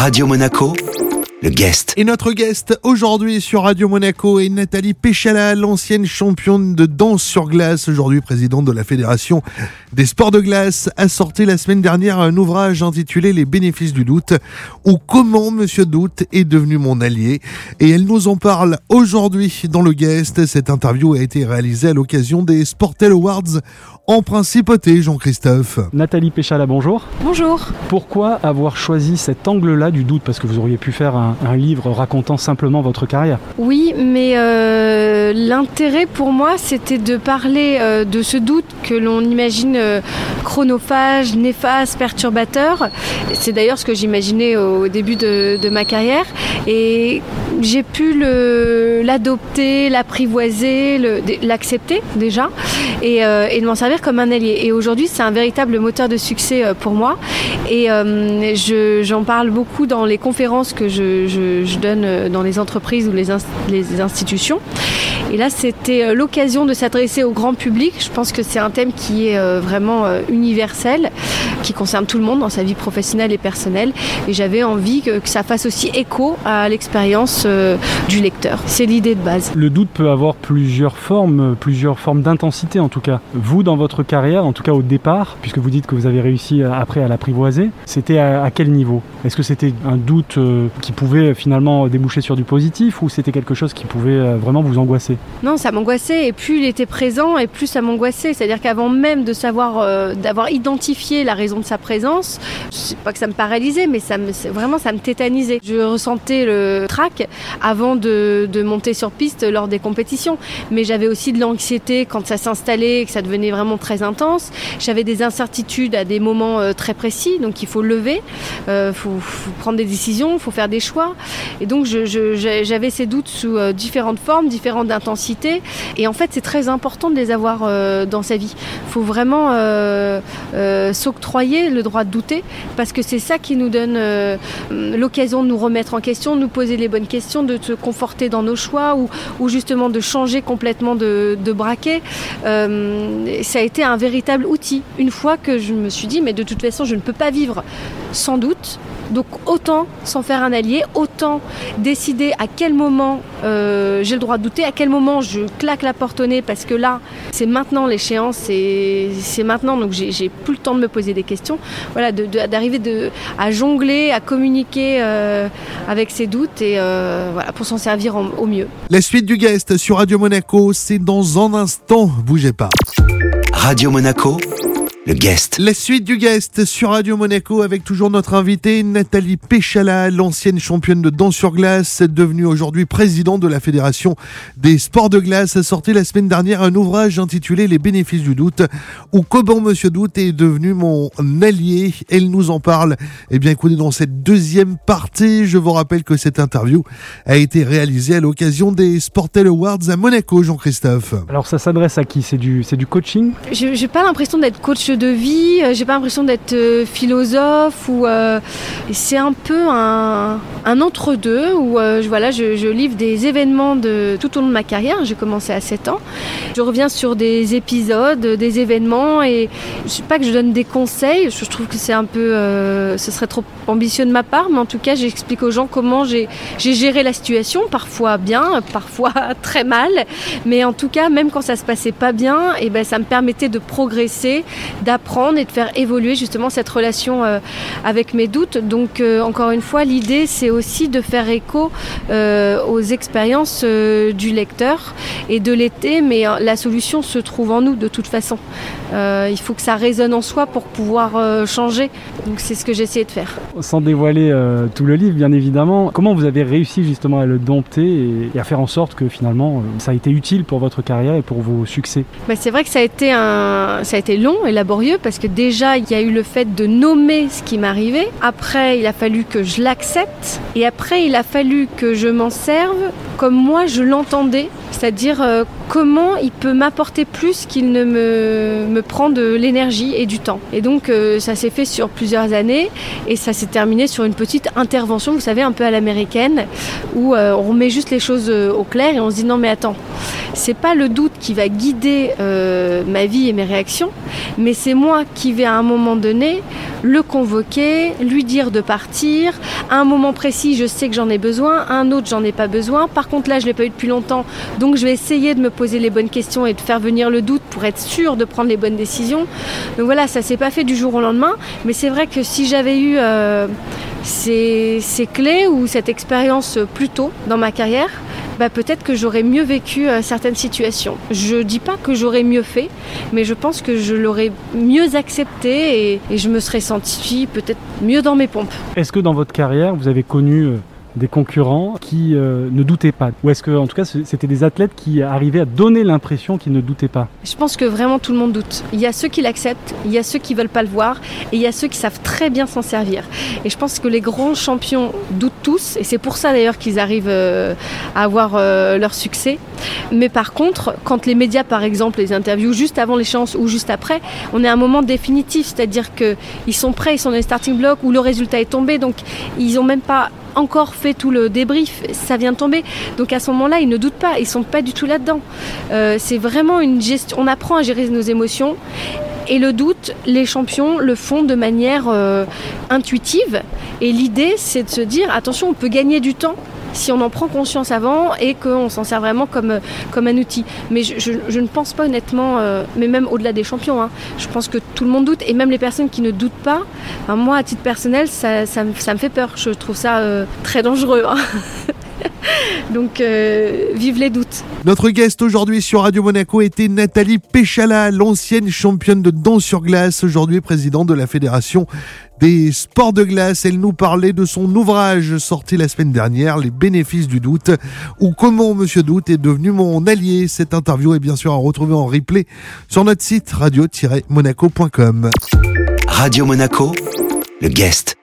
Radio Monaco, le guest. Et notre guest aujourd'hui sur Radio Monaco est Nathalie Péchala, l'ancienne championne de danse sur glace, aujourd'hui présidente de la Fédération des sports de glace, a sorti la semaine dernière un ouvrage intitulé Les bénéfices du doute ou comment Monsieur Doute est devenu mon allié. Et elle nous en parle aujourd'hui dans le guest. Cette interview a été réalisée à l'occasion des Sportel Awards en principauté, Jean-Christophe. Nathalie Péchala, bonjour. Bonjour. Pourquoi avoir choisi cet angle-là du doute? Parce que vous auriez pu faire un, un livre racontant simplement votre carrière. Oui, mais euh, l'intérêt pour moi, c'était de parler euh, de ce doute que l'on imagine euh, chronophage, néfaste, perturbateur. C'est d'ailleurs ce que j'imaginais au début de, ma carrière. Et j'ai pu l'adopter, l'apprivoiser, l'accepter déjà, et, euh, et de m'en servir comme un allié. Et aujourd'hui, c'est un véritable moteur de succès euh, pour moi. Et euh, j'en parle beaucoup dans les conférences que je, donne dans les entreprises ou les, les institutions. Et là, c'était l'occasion de s'adresser au grand public. Je pense que c'est un thème qui est vraiment universel, qui concerne tout le monde dans sa vie professionnelle et personnelle. Et j'avais envie que, que, ça fasse aussi écho à l'expérience euh, du lecteur. C'est l'idée de base. Le doute peut avoir plusieurs formes, plusieurs formes d'intensité en tout cas. Vous, dans votre carrière, en tout cas au départ, puisque vous dites que vous avez réussi après à l'apprivoiser, c'était à, à, quel niveau? Est-ce que c'était un doute euh, qui pouvait finalement déboucher sur du positif ou c'était quelque chose qui pouvait euh, vraiment vous angoisser? Non, ça m'angoissait et plus il était présent et plus ça m'angoissait. C'est-à-dire qu'avant même de savoir, euh, d'avoir identifié la raison de sa présence, je sais pas que ça me paralysait, mais ça me, vraiment ça me tétanisait. Je ressentais le trac avant de, monter sur piste lors des compétitions, mais j'avais aussi de l'anxiété quand ça s'installait et que ça devenait vraiment très intense. J'avais des incertitudes à des moments euh, très précis, donc il faut lever, il euh, faut, prendre des décisions, il faut faire des choix. Et donc j'avais ces doutes sous euh, différentes formes, différentes intensités. Et en fait, c'est très important de les avoir dans sa vie. Il faut vraiment s'octroyer le droit de douter, parce que c'est ça qui nous donne l'occasion de nous remettre en question, de nous poser les bonnes questions, de se conforter dans nos choix ou, justement de changer complètement de, de braquet. ça a été un véritable outil. Une fois que je me suis dit, mais de toute façon, je ne peux pas vivre sans doute. Donc autant s'en faire un allié, autant décider à quel moment euh, j'ai le droit de douter, à quel moment je claque la porte au nez, parce que là, c'est maintenant l'échéance, c'est maintenant, donc j'ai plus le temps de me poser des questions. Voilà, d'arriver de, de, à jongler, à communiquer euh, avec ses doutes et euh, voilà, pour s'en servir en, au mieux. La suite du guest sur Radio Monaco, c'est dans un instant, bougez pas. Radio Monaco le guest. La suite du guest sur Radio Monaco avec toujours notre invitée Nathalie Péchala, l'ancienne championne de danse sur glace, devenue aujourd'hui présidente de la Fédération des sports de glace, a sorti la semaine dernière un ouvrage intitulé Les bénéfices du doute, où comment Monsieur Doute est devenu mon allié. Elle nous en parle. Eh bien, écoutez, dans cette deuxième partie, je vous rappelle que cette interview a été réalisée à l'occasion des Sportel Awards à Monaco, Jean-Christophe. Alors, ça s'adresse à qui? C'est du, c'est du coaching? J'ai pas l'impression d'être coach de vie, j'ai pas l'impression d'être euh, philosophe ou euh, c'est un peu un, entre-deux où euh, voilà, je, je, livre des événements de tout au long de ma carrière. J'ai commencé à 7 ans. Je reviens sur des épisodes, des événements et je sais pas que je donne des conseils. Je trouve que c'est un peu, euh, ce serait trop ambitieux de ma part, mais en tout cas, j'explique aux gens comment j'ai géré la situation, parfois bien, parfois très mal, mais en tout cas, même quand ça se passait pas bien, et ben ça me permettait de progresser, d'apprendre et de faire évoluer justement cette relation euh, avec mes doutes. Donc euh, encore une fois, l'idée c'est aussi de faire écho euh, aux expériences du lecteur et de l'été, mais la solution se trouve en nous de toute façon. Euh, il faut que ça résonne en soi pour pouvoir euh, changer. Donc c'est ce que j'ai essayé de faire. Sans dévoiler euh, tout le livre, bien évidemment, comment vous avez réussi justement à le dompter et, et à faire en sorte que finalement ça a été utile pour votre carrière et pour vos succès? Bah, C'est vrai que ça a, été un... ça a été long et laborieux parce que déjà il y a eu le fait de nommer ce qui m'arrivait. Après il a fallu que je l'accepte et après il a fallu que je m'en serve comme moi je l'entendais, c'est-à-dire euh, comment il peut m'apporter plus qu'il ne me, me prend de l'énergie et du temps. Et donc euh, ça s'est fait sur plusieurs années et ça s'est terminé sur une petite intervention, vous savez, un peu à l'américaine, où euh, on remet juste les choses au clair et on se dit non mais attends, c'est pas le doute qui va guider ma vie et mes réactions, mais c'est moi qui vais à un moment donné le convoquer, lui dire de partir. À un moment précis, je sais que j'en ai besoin, à un autre, j'en ai pas besoin. Par contre, là, je l'ai pas eu depuis longtemps, donc je vais essayer de me poser les bonnes questions et de faire venir le doute pour être sûr de prendre les bonnes décisions. Donc voilà, ça s'est pas fait du jour au lendemain, mais c'est vrai que si j'avais eu euh, ces, clés ou cette expérience plus tôt dans ma carrière, bah, peut-être que j'aurais mieux vécu euh, certaines situations. Je dis pas que j'aurais mieux fait, mais je pense que je l'aurais mieux accepté et, et je me serais sentie peut-être mieux dans mes pompes. Est-ce que dans votre carrière, vous avez connu euh, des concurrents qui euh, ne doutaient pas Ou est-ce que, en tout cas, c'était des athlètes qui arrivaient à donner l'impression qu'ils ne doutaient pas? Je pense que vraiment tout le monde doute. Il y a ceux qui l'acceptent, il y a ceux qui veulent pas le voir, et il y a ceux qui savent très bien s'en servir. Et je pense que les grands champions doutent tous, et c'est pour ça d'ailleurs qu'ils arrivent euh, à avoir euh, leur succès. Mais par contre, quand les médias, par exemple, les interviewent juste avant l'échéance ou juste après, on est à un moment définitif, c'est-à-dire qu'ils sont prêts, ils sont dans les starting blocks où le résultat est tombé, donc ils n'ont même pas encore fait tout le débrief, ça vient de tomber. Donc à ce moment-là, ils ne doutent pas, ils sont pas du tout là-dedans. Euh, c'est vraiment une gestion. On apprend à gérer nos émotions. Et le doute, les champions le font de manière euh, intuitive. Et l'idée, c'est de se dire attention, on peut gagner du temps si on en prend conscience avant et qu'on s'en sert vraiment comme, comme un outil. Mais je, ne pense pas honnêtement, euh, mais même au-delà des champions, hein, je pense que tout le monde doute et même les personnes qui ne doutent pas, moi à titre personnel, ça, ça me- ça me fait peur. Je trouve ça euh, très dangereux. hein. Donc, euh, vive les doutes. Notre guest aujourd'hui sur Radio Monaco était Nathalie Péchala, l'ancienne championne de danse sur glace, aujourd'hui présidente de la Fédération des sports de glace. Elle nous parlait de son ouvrage sorti la semaine dernière, Les bénéfices du doute, ou comment Monsieur Doute est devenu mon allié. Cette interview est bien sûr à retrouver en replay sur notre site radio-monaco.com. Radio Monaco, le guest.